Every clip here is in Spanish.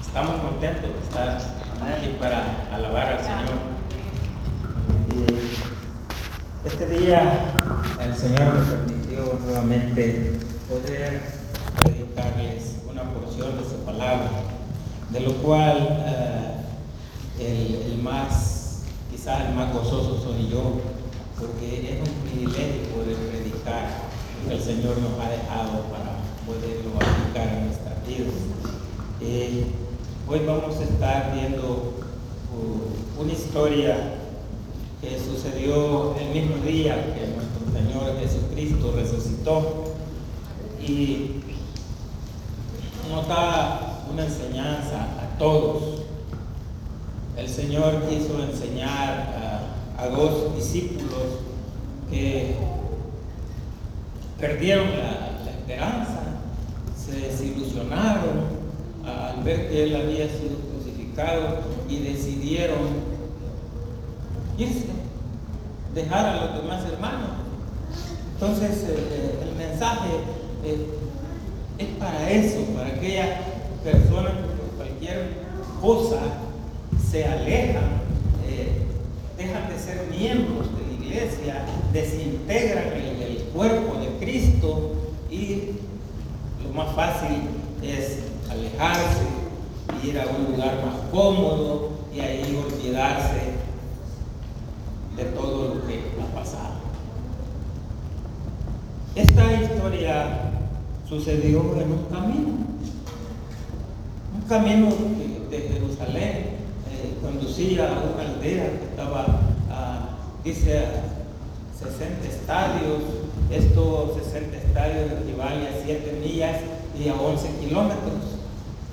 Estamos contentos de estar aquí para alabar al Señor. Este día el Señor me permitió nuevamente poder predicarles una porción de su palabra, de lo cual eh, el, el más, quizás el más gozoso soy yo, porque es un privilegio poder predicar que el Señor nos ha dejado para poderlo aplicar en nuestras vidas. Eh, hoy vamos a estar viendo uh, una historia que sucedió el mismo día que nuestro Señor Jesucristo resucitó y nos da una enseñanza a todos. El Señor quiso enseñar a, a dos discípulos que perdieron la esperanza, se desilusionaron al ver que Él había sido crucificado y decidieron irse, dejar a los demás hermanos. Entonces eh, el mensaje eh, es para eso, para aquellas personas que por cualquier cosa se alejan, eh, dejan de ser miembros de la iglesia, desintegran el cuerpo de Cristo y lo más fácil es alejarse, ir a un lugar más cómodo y ahí olvidarse de todo lo que ha pasado. Esta historia sucedió en un camino, un camino de Jerusalén eh, conducía a una aldea que estaba, a, dice, a 60 estadios, estos 60 estadios equivalen a 7 millas y a 11 kilómetros.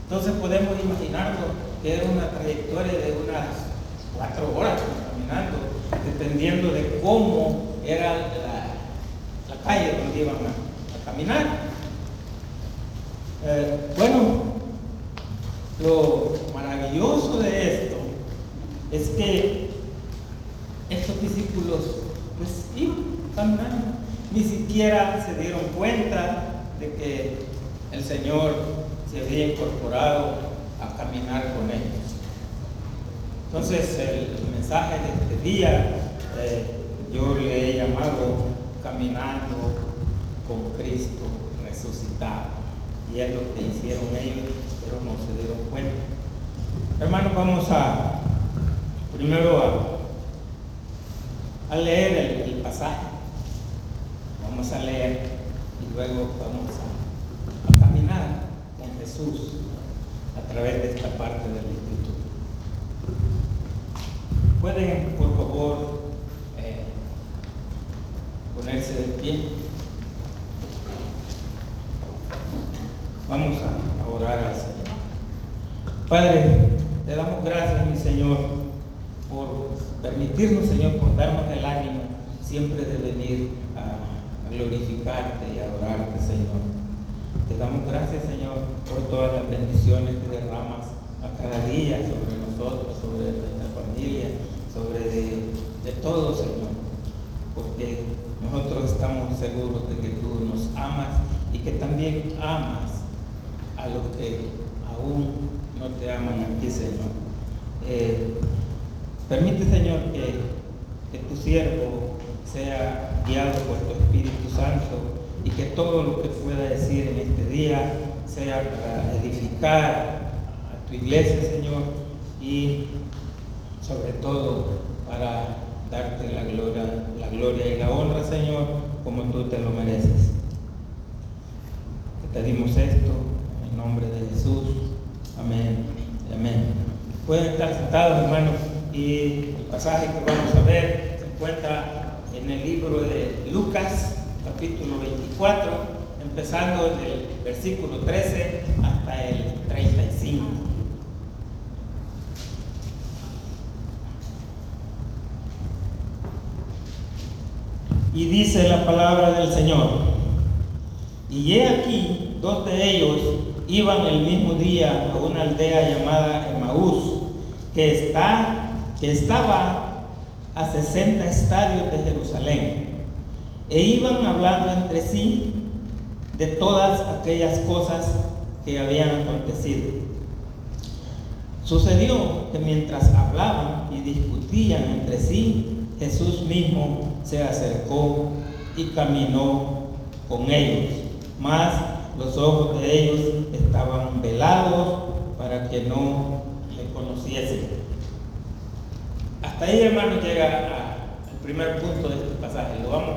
Entonces podemos imaginarnos que era una trayectoria de unas 4 horas caminando, dependiendo de cómo era la, la calle donde iban a, a caminar. Eh, bueno, lo maravilloso de esto es que estos discípulos pues iban caminando, ni siquiera se dieron cuenta de que el Señor se había incorporado a caminar con ellos. Entonces el, mensaje de este día eh, yo le he llamado caminando con Cristo resucitado. Y es lo que hicieron ellos, pero no se dieron cuenta. Hermanos, vamos a primero a, leer el pasaje. Vamos a leer y luego vamos a, caminar con Jesús a través de esta parte del Escritura. Pueden, por favor, eh, ponerse de pie. Vamos a, a orar al Señor. Padre, te damos gracias, mi Señor, por permitirnos, Señor, por darnos el ánimo siempre de venir a, glorificarte y adorarte, Señor. Te damos gracias, Señor, por todas las bendiciones que derramas a cada día sobre nosotros, sobre nuestra familia, sobre de, de todo, Señor. Porque nosotros estamos seguros de que tú nos amas y que también amas a los que aún no te aman a Señor. Eh, permite, Señor, que tu siervo sea guiado por tu Espíritu Santo y que todo lo que pueda decir en este día sea para edificar a tu iglesia, Señor, y sobre todo para darte la gloria, la gloria y la honra, Señor, como tú te lo mereces. Te pedimos esto en nombre de Jesús. Amén. Amén. Pueden estar sentados, hermanos, y el pasaje que vamos a ver se encuentra en el libro de Lucas, capítulo 24, empezando en el versículo 13 hasta el 35. Y dice la palabra del Señor, y he aquí, dos de ellos iban el mismo día a una aldea llamada Emaús, que, está, que estaba a 60 estadios de Jerusalén, e iban hablando entre sí de todas aquellas cosas que habían acontecido. Sucedió que mientras hablaban y discutían entre sí, Jesús mismo se acercó y caminó con ellos, mas los ojos de ellos estaban velados para que no le conociesen. Hasta ahí, hermano, llega al primer punto de este pasaje. Lo vamos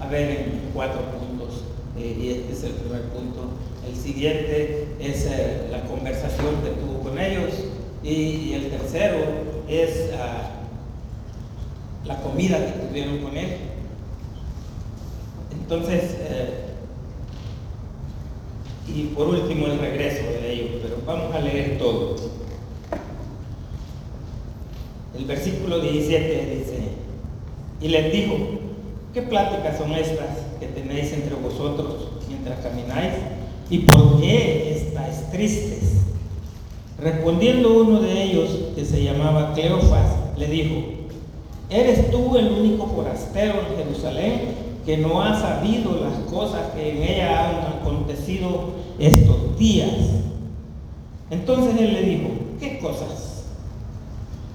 a, ver en cuatro puntos. Eh, y este es el primer punto. El siguiente es eh, la conversación que tuvo con ellos. Y, el tercero es ah, la comida que tuvieron con él. Entonces, eh, y por último el regreso de ellos, pero vamos a leer todo. El versículo 17 dice, y les dijo, ¿qué pláticas son estas que tenéis entre vosotros mientras camináis? ¿Y por qué estáis tristes? Respondiendo uno de ellos, que se llamaba Cleofas, le dijo, ¿eres tú el único forastero en Jerusalén que no ha sabido las cosas que en ella han acontecido estos días. Entonces él le dijo, ¿qué cosas?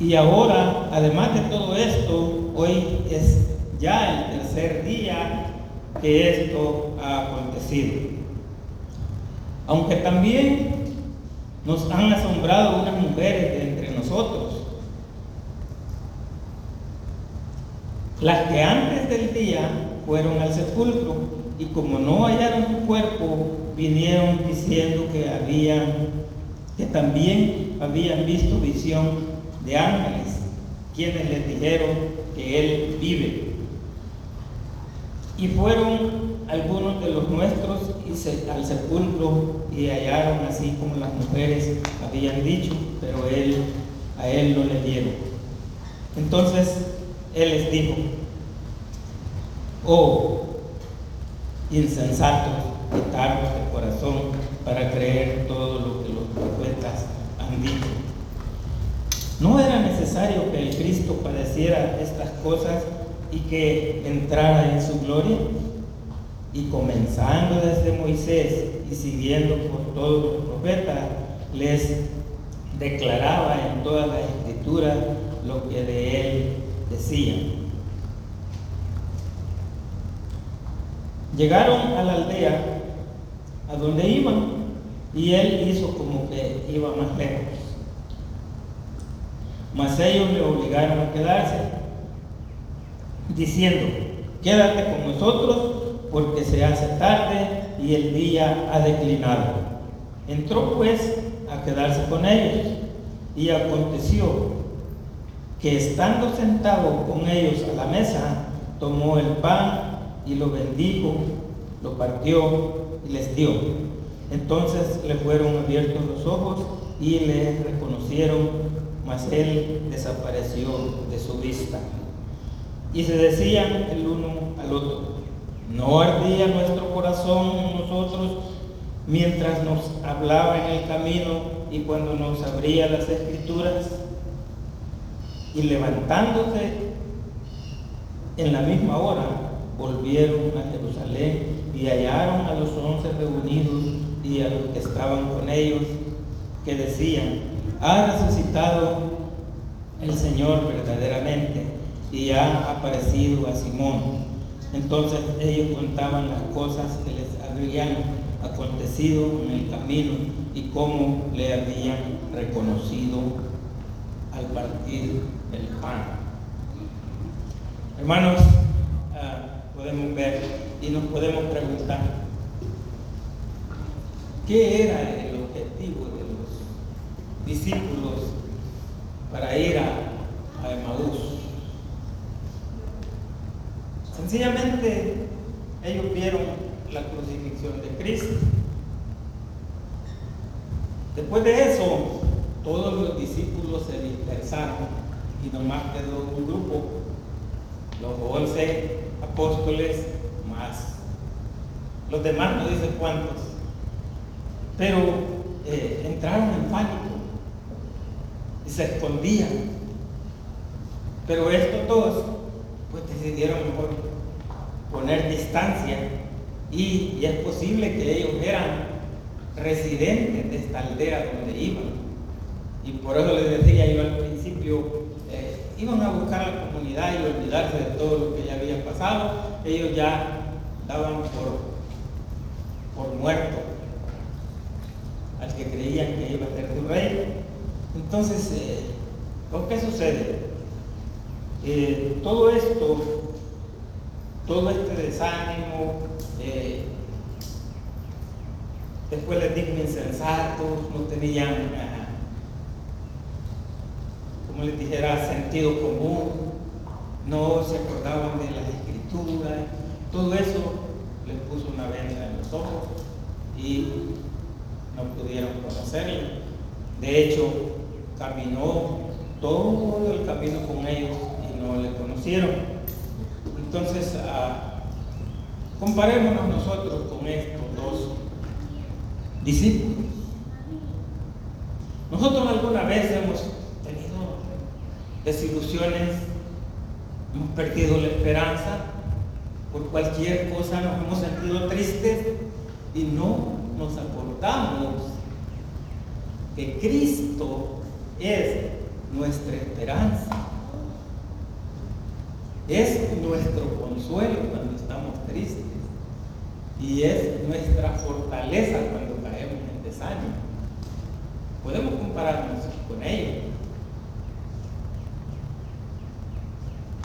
Y ahora, además de todo esto, hoy es ya el tercer día que esto ha acontecido. Aunque también nos han asombrado unas mujeres de entre nosotros Las que antes del día fueron al sepulcro y como no hallaron su cuerpo, vinieron diciendo que habían, que también habían visto visión de ángeles, quienes les dijeron que él vive. Y fueron algunos de los nuestros al sepulcro y hallaron así como las mujeres habían dicho, pero él, a él no le dieron. Entonces él les dijo, oh insensatos y tardos de corazón para creer todo lo que los profetas han dicho. ¿No era necesario que el Cristo padeciera estas cosas y que entrara en su gloria? Y comenzando desde Moisés y siguiendo por todos los profetas, les declaraba en toda la escritura lo que de él decía. Llegaron a la aldea a donde iban y él hizo como que iba más lejos. Mas ellos le obligaron a quedarse, diciendo, quédate con nosotros porque se hace tarde y el día ha declinado. Entró pues a quedarse con ellos y aconteció que estando sentado con ellos a la mesa, tomó el pan y lo bendijo, lo partió y les dio. Entonces le fueron abiertos los ojos y le reconocieron, mas él desapareció de su vista. Y se decían el uno al otro, ¿no ardía nuestro corazón en nosotros mientras nos hablaba en el camino y cuando nos abría las escrituras? y levantándose en la misma hora, volvieron a Jerusalén y hallaron a los once reunidos y a los que estaban con ellos, que decían, ha resucitado el Señor verdaderamente y ha aparecido a Simón. Entonces ellos contaban las cosas que les habían acontecido en el camino y cómo le habían reconocido al partir el pan. Hermanos, ah, podemos ver y nos podemos preguntar, ¿qué era el discípulos para ir a, a? Sencillamente ellos vieron la crucifixión de Cristo Después de eso, todos los discípulos se dispersaron y nomás quedó un grupo, los once apóstoles más. Los demás no dicen cuántos, pero eh, entraron en pánico se escondían. Pero estos dos, pues decidieron mejor poner distancia y, es posible que ellos eran residentes de esta aldea donde iban. Y por eso les decía yo al principio, eh, iban a buscar a la comunidad y olvidarse de todo lo que ya había pasado. Ellos ya daban por, por muerto al que creían que iba a ser su rey. Entonces, eh, ¿qué sucede? Eh, todo esto, todo este desánimo, eh, después les digo insensatos, no tenían, como les dijera, sentido común, no se acordaban de las escrituras, todo eso les puso una venda en los ojos y no pudieron conocerle. De hecho, caminó todo el camino con ellos y no le conocieron. Entonces, uh, comparémonos nosotros con estos dos discípulos. Nosotros alguna vez hemos tenido desilusiones, hemos perdido la esperanza, por cualquier cosa nos hemos sentido tristes y no nos acordamos que Cristo es nuestra esperanza. Es nuestro consuelo cuando estamos tristes y es nuestra fortaleza cuando caemos en desánimo. Podemos compararnos con ellos.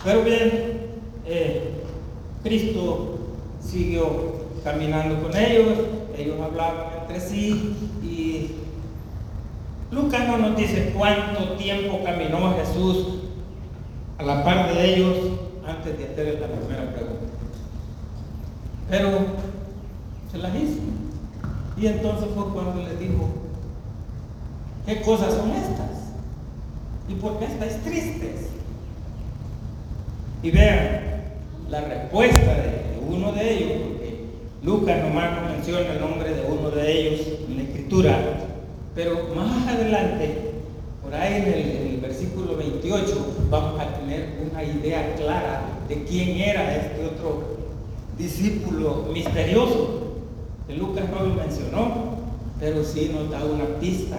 Pero bien, eh, Cristo siguió caminando con ellos, ellos hablaban entre sí Lucas no nos dice cuánto tiempo caminó Jesús a la par de ellos antes de hacer la primera pregunta. Pero se las hizo. Y entonces fue cuando le dijo, ¿qué cosas son estas? ¿Y por qué estáis tristes? Y vean la respuesta de uno de ellos, porque Lucas nomás menciona el nombre de uno de ellos en la escritura, pero más adelante, por ahí en el, versículo 28, vamos a tener una idea clara de quién era este otro discípulo misterioso. Que Lucas no lo mencionó, pero sí nos da una pista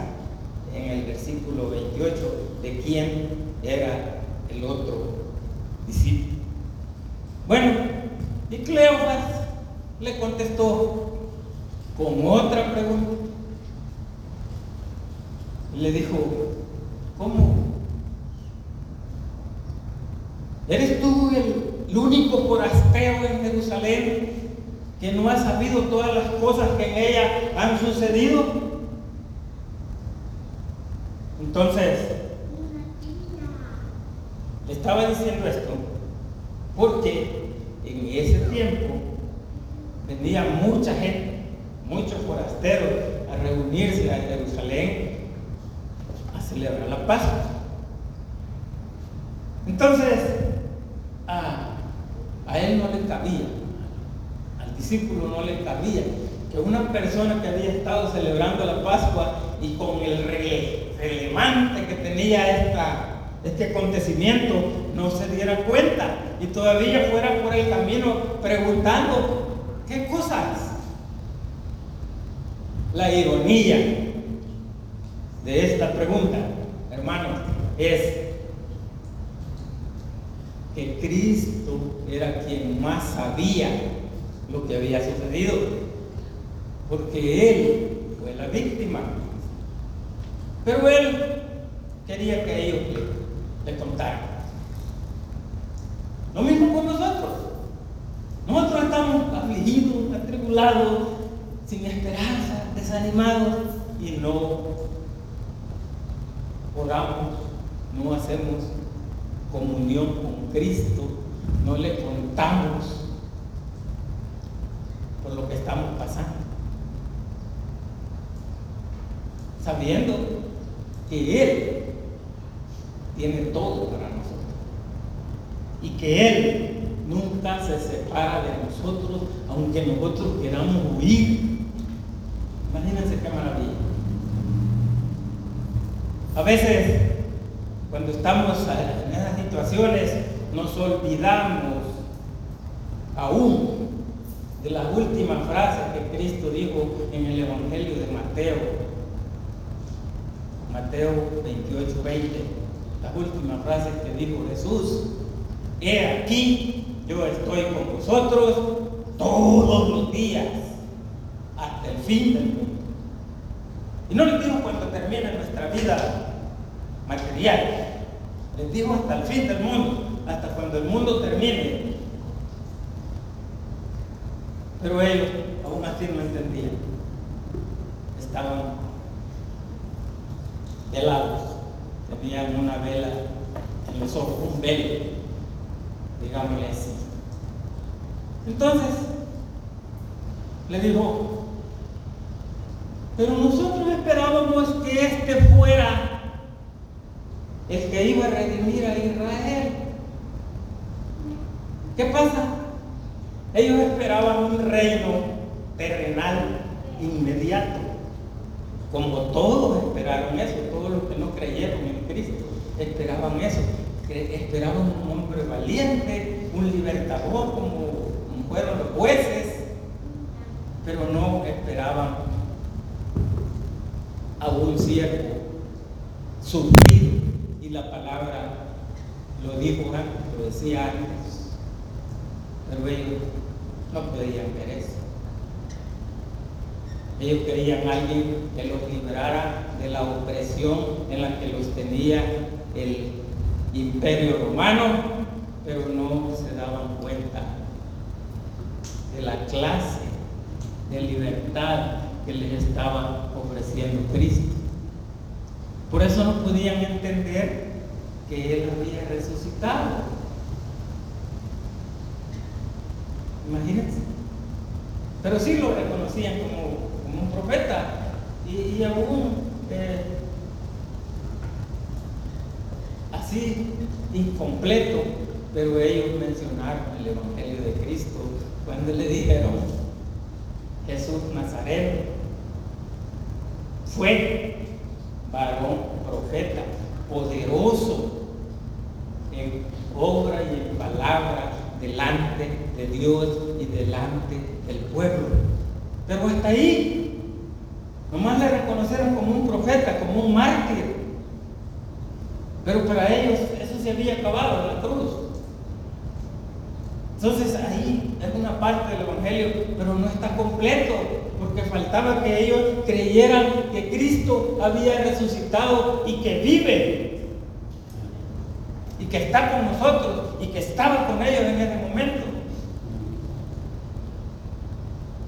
en el versículo 28 de quién era el otro discípulo. Bueno, y Cleofas le contestó con otra pregunta le dijo, ¿cómo? ¿Eres tú el, único forastero en Jerusalén que no ha sabido todas las cosas que en ella han sucedido? Entonces, le estaba diciendo esto porque en ese tiempo venía mucha gente, muchos forasteros a reunirse a Jerusalén Pascua. Entonces, a, él no le cabía, al discípulo no le cabía que una persona que había estado celebrando la Pascua y con el relevante que tenía esta, este acontecimiento no se diera cuenta y todavía fuera por el camino preguntando, ¿qué cosas? La ironía de esta pregunta, hermanos, es que Cristo era quien más sabía lo que había sucedido, porque Él fue la víctima. Pero Él quería que ellos le, contaran. Lo mismo con nosotros. Nosotros estamos afligidos, atribulados, sin esperanza, desanimados y no oramos, no hacemos comunión con Cristo, no le contamos estamos pasando. sabiendo que Él tiene todo para nosotros y que Él nunca se separa de nosotros, aunque nosotros queramos huir. Imagínense qué maravilla. A veces, cuando estamos en esas situaciones, nos olvidamos aún de las últimas frases que Cristo dijo en el Evangelio de Mateo. Mateo 28, 20. Las últimas frases que dijo Jesús. He aquí, yo estoy con vosotros todos los días, hasta el fin del mundo. Y no les digo cuando termine nuestra vida material, les digo hasta el fin del mundo, hasta cuando el mundo termine. Pero ellos aún así no entendían. Estaban helados, tenían una vela en los ojos, un velo, digámosle así. Entonces, le dijo, pero nosotros esperábamos que este fuera el que iba a redimir a Israel. ¿Qué pasa? Ellos esperaban un reino terrenal inmediato, como todos esperaron eso, todos los que no creyeron en Cristo esperaban eso, esperaban un hombre valiente, un libertador como fueron los jueces, pero no esperaban a un siervo sufrido. Y la palabra lo dijo antes, lo decía antes. Pero ellos no podían ver eso. Ellos querían alguien que los librara de la opresión en la que los tenía el imperio romano, pero no se daban cuenta de la clase de libertad que les estaba ofreciendo Cristo. Por eso no podían entender que Él había resucitado. Imagínense. Pero sí lo reconocían como, un profeta. Y, aún eh, así incompleto, pero ellos mencionaron el Evangelio de Cristo. Cuando le dijeron, Jesús Nazareno fue varón profeta, poderoso en obra y en palabra delante de Dios y delante del pueblo. Pero hasta ahí, nomás le reconocieron como un profeta, como un mártir. Pero para ellos eso se había acabado la cruz. Entonces ahí es una parte del Evangelio, pero no está completo, porque faltaba que ellos creyeran que Cristo había resucitado y que vive, y que está con nosotros, y que estaba con ellos en ese momento.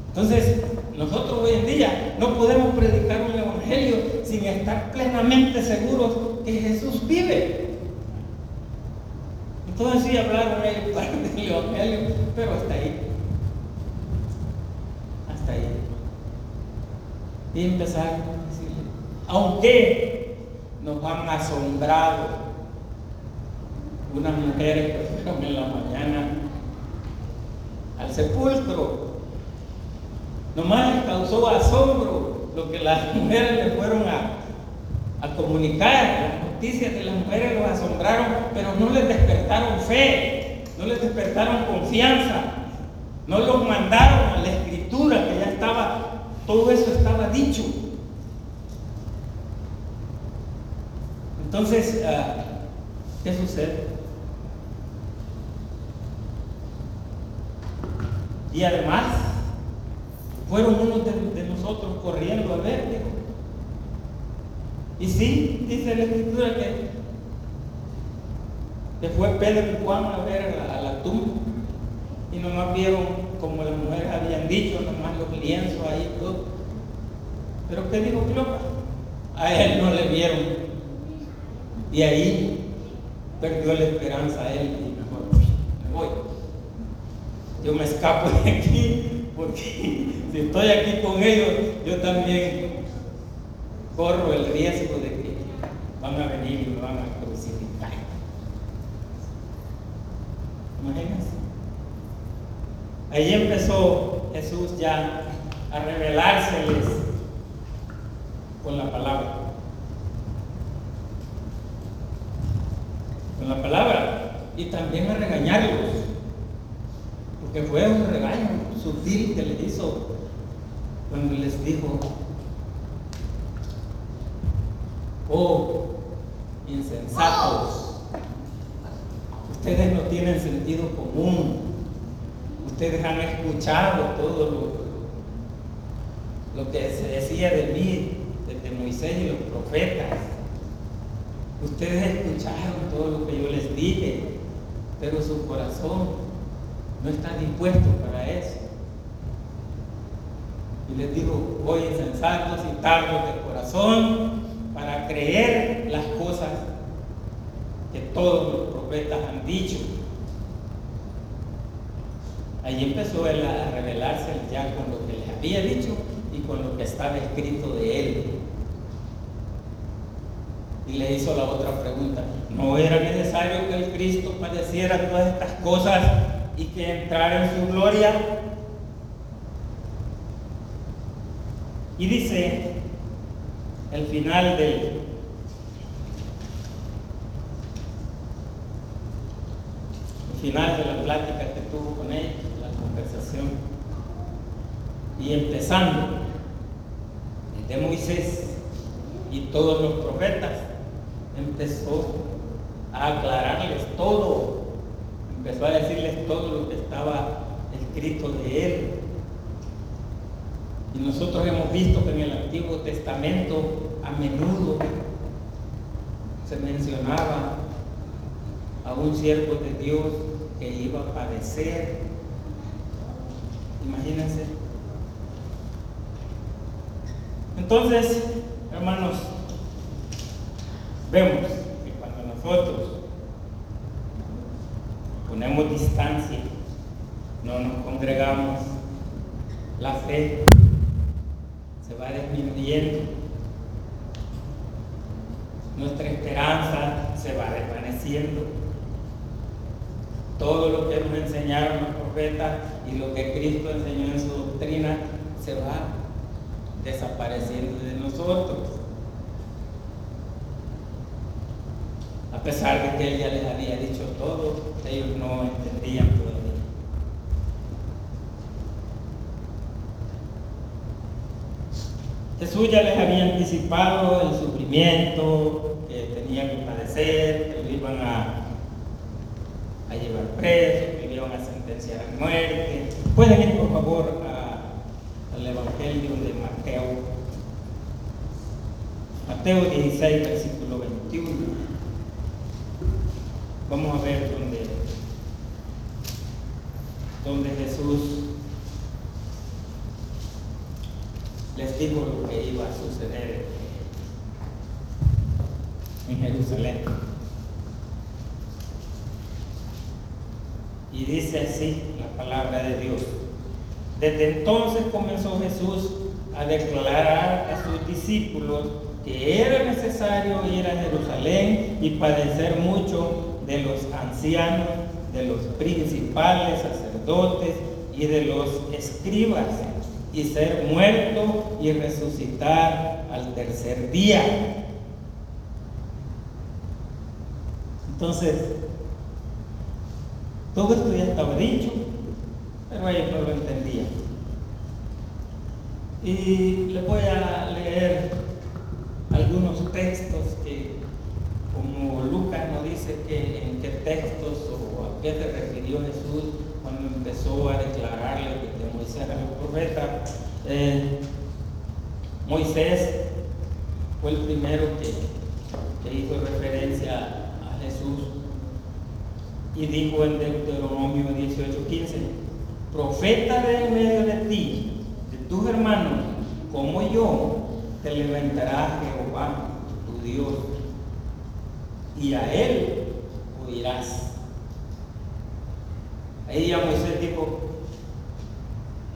Entonces, nosotros hoy en día no podemos predicar un Evangelio sin estar plenamente seguros que Jesús vive. Entonces sí hablaron ellos parte del Evangelio, pero hasta ahí. Hasta ahí. Y empezaron a decirle, aunque nos han asombrado unas mujeres que fueron en la mañana al sepulcro, nomás les causó asombro lo que las mujeres le fueron a, a comunicar, noticias de las mujeres los asombraron, pero no les despertaron fe, no les despertaron confianza, no los mandaron a la escritura que ya estaba, todo eso estaba dicho. Entonces, ah, ¿qué sucede? Y además, fueron unos de, nosotros corriendo a ver, y sí, dice la escritura que, que fue Pedro y Juan a ver a la, tumba y nomás vieron como las mujeres habían dicho, nomás los lienzos ahí todo. Pero ¿qué dijo Cleopatra? A él no le vieron. Y ahí perdió la esperanza a él y mejor me voy. Yo me escapo de aquí porque si estoy aquí con ellos, yo también corro el riesgo de que van a venir y me van a crucificar. Imagínense. Ahí empezó Jesús ya a revelárseles con la palabra. Con la palabra. Y también a regañarlos. Porque fue un regaño sutil que les hizo cuando les dijo, oh, insensatos, ustedes no tienen sentido común, ustedes han escuchado todo lo, lo que se decía de mí, desde Moisés y los profetas. Ustedes escucharon todo lo que yo les dije, pero su corazón no está dispuesto para eso. Y les digo, hoy insensatos y tardos de corazón para creer las cosas que todos los profetas han dicho. Allí empezó él a revelarse ya con lo que les había dicho y con lo que estaba escrito de él. Y le hizo la otra pregunta, ¿no era necesario que el Cristo padeciera todas estas cosas y que entrara en su gloria? Y dice el final del el final de la plática que tuvo con él, la conversación. Y empezando de Moisés y todos los profetas, empezó a aclararles todo, empezó a decirles todo lo que estaba escrito de él y nosotros hemos visto que en el Antiguo Testamento a menudo se mencionaba a un siervo de Dios que iba a padecer. Imagínense. Entonces, hermanos, vemos que cuando nosotros ponemos distancia, no nos congregamos, la fe se va desmintiendo. Nuestra esperanza se va desvaneciendo. Todo lo que nos enseñaron los profetas y lo que Cristo enseñó en su doctrina se va desapareciendo de nosotros. A pesar de que Él ya les había dicho todo, ellos no entendían todo. Jesús ya les había anticipado el sufrimiento que tenían que padecer, que lo iban a, a llevar preso, que lo iban a sentenciar a muerte. Pueden ir por favor al Evangelio de Mateo. Mateo 16, versículo 21. Vamos a ver dónde, dónde Jesús dijo lo que iba a suceder en Jerusalén. Y dice así la palabra de Dios. Desde entonces comenzó Jesús a declarar a sus discípulos que era necesario ir a Jerusalén y padecer mucho de los ancianos, de los principales sacerdotes y de los escribas y ser muerto y resucitar al tercer día. Entonces, todo esto ya estaba dicho, pero ellos no lo entendían. Y les voy a leer algunos textos que, como Lucas nos dice que en qué textos o a qué se refirió Jesús cuando empezó a declararle que Moisés era el profeta, eh, Moisés fue el primero que, hizo referencia a Jesús y dijo en Deuteronomio 18:15, profeta de en medio de ti, de tus hermanos, como yo, te levantará Jehová, tu Dios, y a él oirás. Ahí ya Moisés dijo,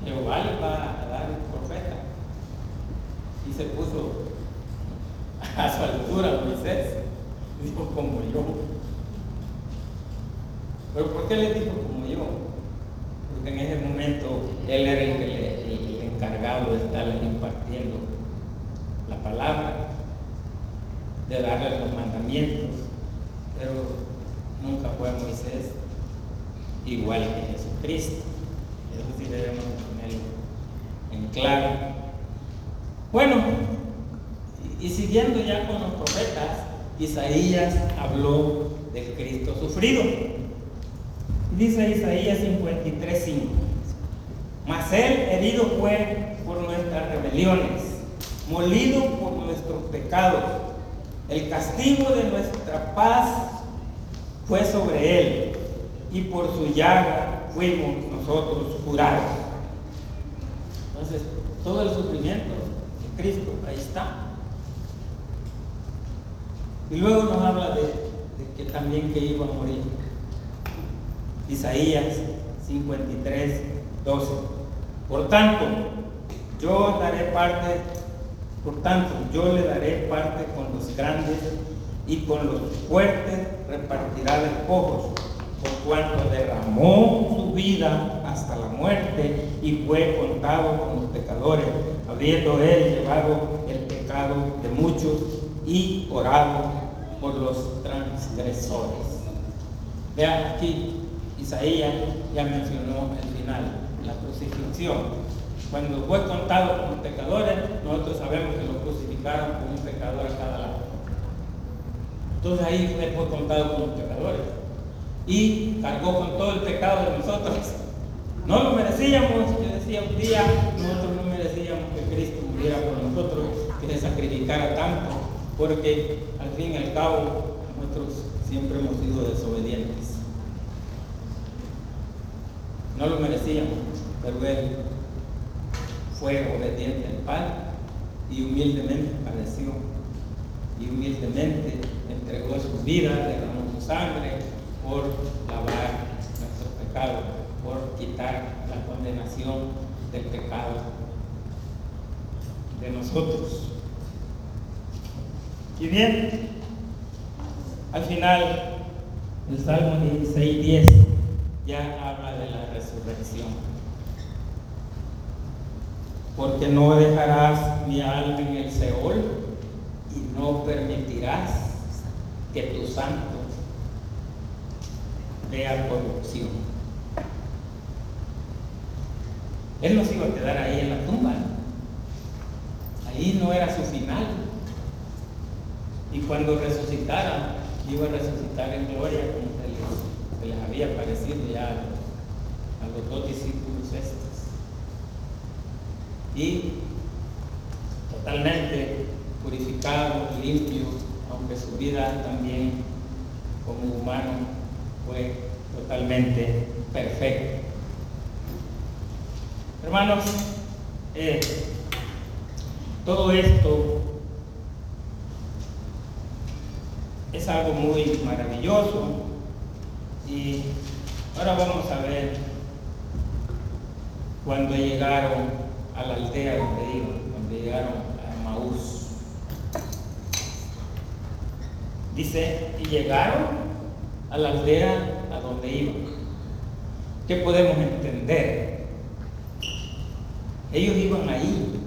Jehová le va a dar un profeta. Y se puso altura a Moisés. Dijo como yo. ¿Pero por qué le dijo como yo? Porque en ese momento él era el, encargado de estarle impartiendo la palabra, de darle los mandamientos, pero nunca fue Moisés igual que Jesucristo. Eso sí debemos ponerlo en claro. Bueno, y siguiendo ya con los profetas, Isaías habló del Cristo sufrido. Dice Isaías 53:5. Mas él herido fue por nuestras rebeliones, molido por nuestros pecados. El castigo de nuestra paz fue sobre él, y por su llaga fuimos nosotros curados. Entonces, todo el sufrimiento de Cristo, ahí está. Y luego nos habla de, que también que iba a morir. Isaías 53, 12. Por tanto, yo daré parte, por tanto, yo le daré parte con los grandes y con los fuertes repartirá despojos por cuanto derramó su vida hasta la muerte y fue contado con los pecadores, habiendo él llevado el pecado de muchos y orado por los transgresores. Vean aquí, Isaías ya mencionó el final, la crucifixión. Cuando fue contado con los pecadores, nosotros sabemos que lo crucificaron como un pecador a cada lado. Entonces ahí fue contado con los pecadores y cargó con todo el pecado de nosotros. No lo merecíamos, yo decía un día, nosotros no merecíamos que Cristo muriera por nosotros, que se sacrificara tanto, porque al fin y al cabo nosotros siempre hemos sido desobedientes. No lo merecíamos, pero Él fue obediente al Padre y humildemente padeció y humildemente entregó su vida, derramó su sangre por lavar nuestros pecados, por quitar la condenación del pecado de nosotros. Y bien, al final, el Salmo 16, ya habla de la resurrección. Porque no dejarás mi alma en el Seol y no permitirás que tu santo vea corrupción. Él no se iba a quedar ahí en la tumba. Ahí no era su final. Y cuando resucitara, iba a resucitar en gloria como se les, había parecido ya a los dos discípulos estos. Y totalmente purificado, limpio, aunque su vida también como humano fue totalmente perfecto. Hermanos, eh, todo esto es algo muy maravilloso y ahora vamos a ver cuando llegaron a la aldea donde iban, cuando llegaron a Maús. Dice, y llegaron a la aldea a donde iban. ¿Qué podemos entender? Ellos iban ahí.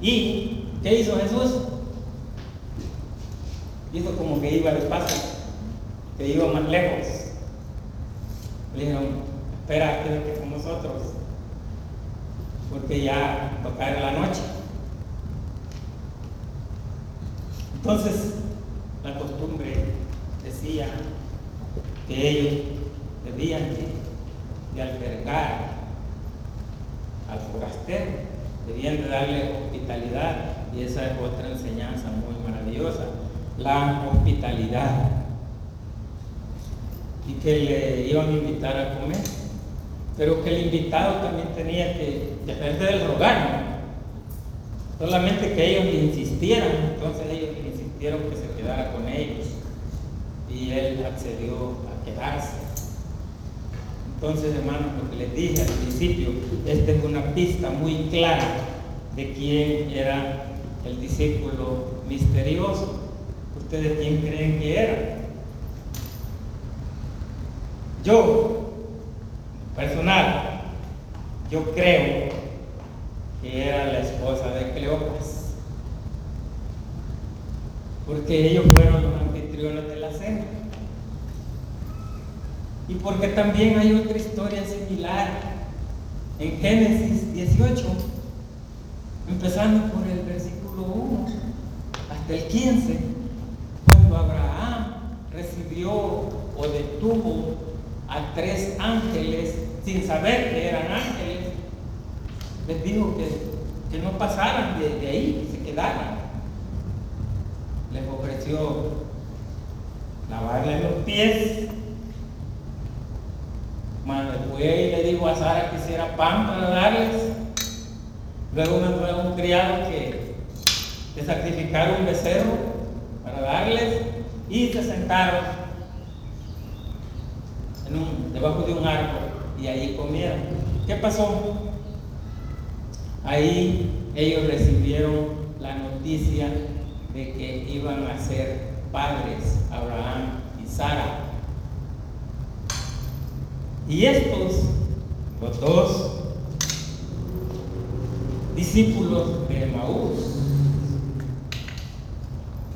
¿Y qué hizo Jesús? Hizo como que iba despacio, que iba más lejos. Le dijeron, espera, quédate con nosotros, porque ya va a caer la noche. Entonces, la costumbre decía que ellos debían de, albergar al forastero, debían de darle hospitalidad y esa es otra enseñanza muy maravillosa, la hospitalidad. Y que le iban a invitar a comer, pero que el invitado también tenía que depender del rogar, solamente que ellos insistieran, entonces ellos insistieron que se quedara con ellos y él accedió a quedarse. Entonces, hermanos, lo que les dije al principio, esta es una pista muy clara de quién era el discípulo misterioso. ¿Ustedes quién creen que era? Yo, personal, yo creo que era la esposa de Cleopas. Porque ellos fueron los de la cena. Y porque también hay otra historia similar en Génesis 18, empezando por el versículo 1 hasta el 15, cuando Abraham recibió o detuvo a tres ángeles sin saber que eran ángeles, les dijo que, que no pasaran de, de ahí, que se quedaran. Les ofreció lavarle los pies fue y le dijo a Sara que hiciera pan para darles. Luego me fue un criado que, que sacrificara un becerro para darles y se sentaron debajo de un árbol y ahí comieron. ¿Qué pasó? Ahí ellos recibieron la noticia de que iban a ser padres Abraham y Sara. Y estos, los dos discípulos de Maús,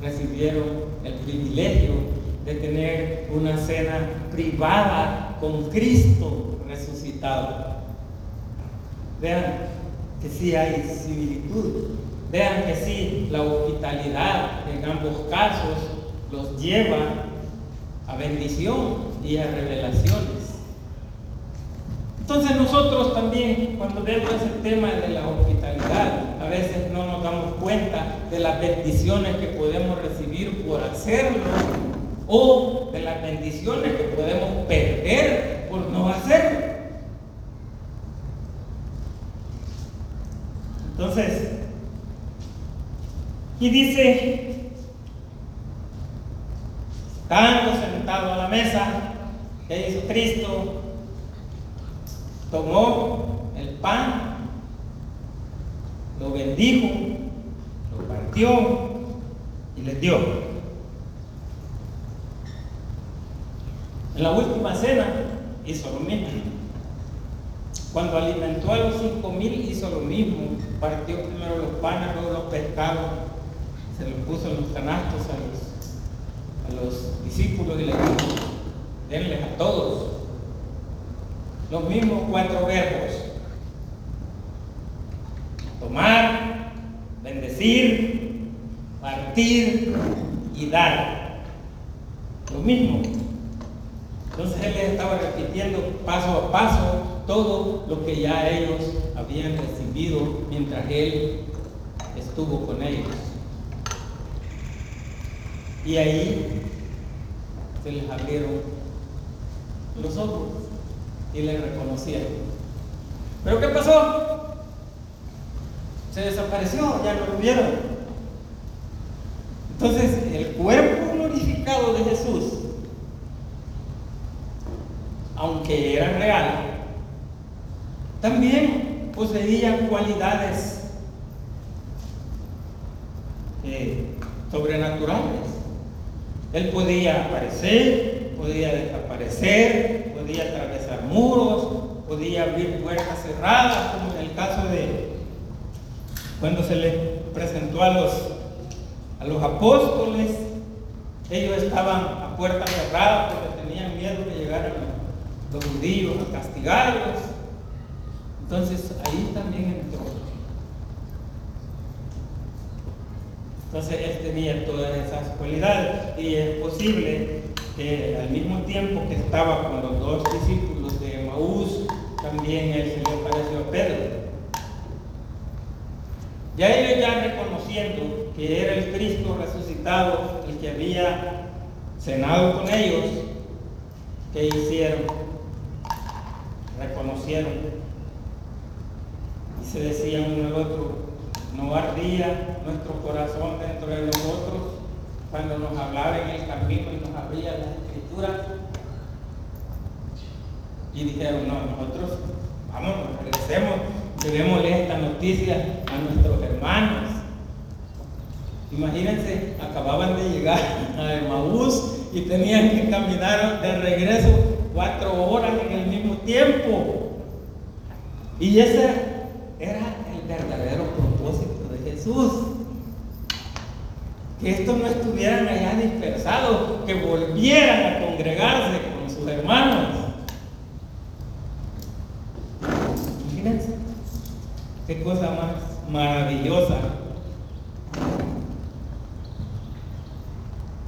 recibieron el privilegio de tener una cena privada con Cristo resucitado. Vean que sí hay similitud. Vean que sí, la hospitalidad en ambos casos los lleva a bendición y a revelaciones. Entonces nosotros también, cuando vemos el tema de la hospitalidad, a veces no nos damos cuenta de las bendiciones que podemos recibir por hacerlo o de las bendiciones que podemos perder por no hacerlo. Entonces, y dice, estando sentado a la mesa, que hizo Cristo, tomó el pan, lo bendijo, lo partió y les dio. En la última cena hizo lo mismo. Cuando alimentó a los cinco mil hizo lo mismo. Partió primero los panes, luego los pescados, se los puso en los canastos a los, a los discípulos y les dijo, denles a todos los mismos cuatro verbos. Tomar, bendecir, partir y dar. Lo mismo. Entonces él les estaba repitiendo paso a paso todo lo que ya ellos habían recibido mientras él estuvo con ellos. Y ahí se les abrieron los ojos y le reconocieron. ¿Pero qué pasó? Se desapareció, ya no lo vieron. Entonces, el cuerpo glorificado de Jesús, aunque era real, también poseía cualidades eh, sobrenaturales. Él podía aparecer, podía desaparecer, podía atravesar muros, podía abrir puertas cerradas, como en el caso de cuando se le presentó a los, a los apóstoles, ellos estaban a puertas cerradas porque tenían miedo que llegaran los judíos a castigarlos. Entonces ahí también entró. Entonces él tenía todas esas cualidades y es posible que al mismo tiempo que estaba con los dos discípulos de Maús, también él se le apareció a Pedro. Ya ellos ya reconociendo que era el Cristo resucitado el que había cenado con ellos, ¿qué hicieron? Reconocieron y se decían uno al otro, no ardía nuestro corazón dentro de nosotros cuando nos hablaba en el camino y nos abría las escrituras. Y dijeron, no, nosotros, vamos, regresemos, leer esta noticia a nuestros hermanos. Imagínense, acababan de llegar a Emaús y tenían que caminar de regreso cuatro horas en el mismo tiempo. Y ese era el verdadero Jesús. Que estos no estuvieran allá dispersados, que volvieran a congregarse con sus hermanos. Imagínense, qué cosa más maravillosa.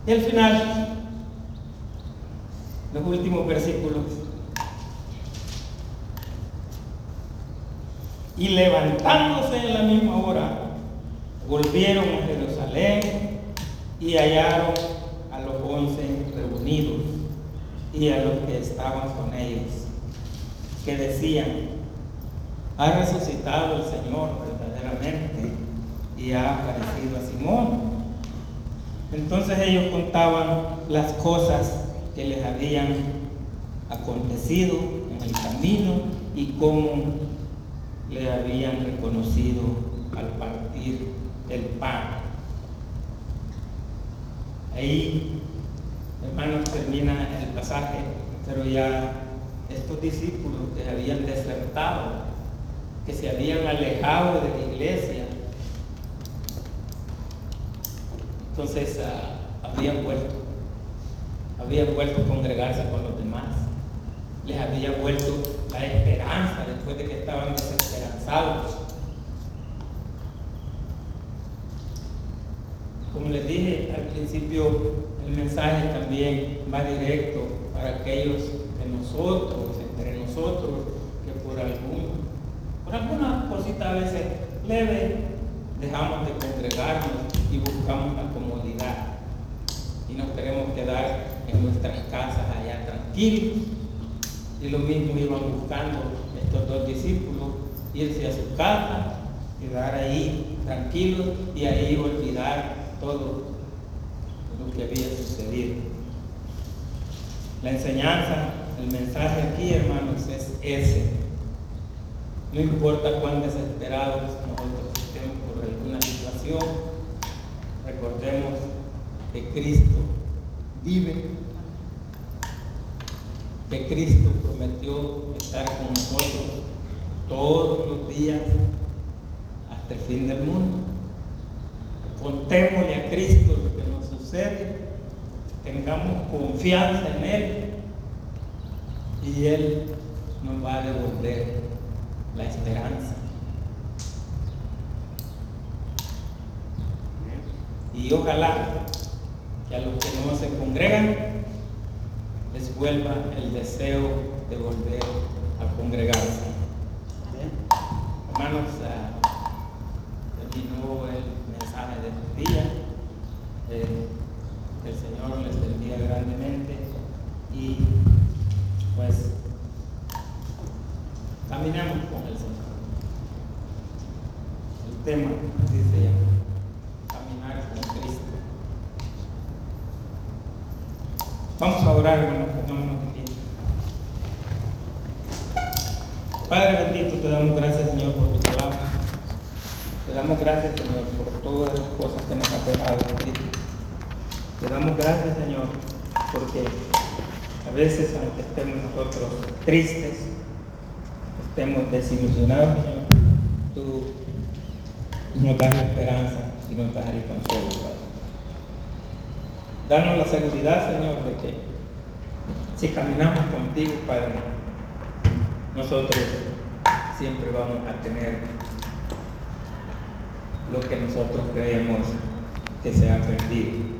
Y al final, los últimos versículos. Y levantándose en la misma hora, volvieron a Jerusalén y hallaron a los once reunidos y a los que estaban con ellos, que decían, ha resucitado el Señor verdaderamente y ha aparecido a Simón. Entonces ellos contaban las cosas que les habían acontecido en el camino y cómo le habían reconocido al partir el pan. Ahí, hermanos, termina el pasaje, pero ya estos discípulos que habían desertado, que se habían alejado de la iglesia, entonces uh, habían vuelto habían vuelto a congregarse con los demás. Les había vuelto la esperanza después de que estaban desesperanzados. Como les dije al principio, el mensaje también va directo para aquellos de nosotros, entre nosotros, que por algún, por alguna cosita a veces leve, dejamos de congregarnos y buscamos la comodidad. Y nos queremos quedar en nuestras casas allá tranquilos. Y lo mismo iban buscando estos dos discípulos, irse a su casa, quedar ahí tranquilos y ahí olvidar todo lo que había sucedido. La enseñanza, el mensaje aquí, hermanos, es ese. No importa cuán desesperados nosotros estemos por alguna situación, recordemos que Cristo vive, que Cristo prometió estar con nosotros todos los días hasta el fin del mundo. Contémosle a Cristo lo que nos sucede, tengamos confianza en Él y Él nos va a devolver la esperanza. Y ojalá que a los que no se congregan les vuelva el deseo de volver a congregarse. Hermanos, uh, terminó el mensaje de este día. Eh, el Señor les bendiga grandemente y pues caminamos con el Señor. Tema, así se llama. Vamos a orar, hermanos, pongámonos de pie. Padre bendito, te damos gracias, Señor, por tu palabra. Te damos gracias, Señor, por todas las cosas que nos has dejado, Te damos gracias, Señor, porque a veces, aunque estemos nosotros tristes, estemos desilusionados, Señor, tú nos das esperanza y nos das el consuelo, Padre. Danos la seguridad, Señor, de que si caminamos contigo, Padre, nosotros siempre vamos a tener lo que nosotros creemos que se ha perdido.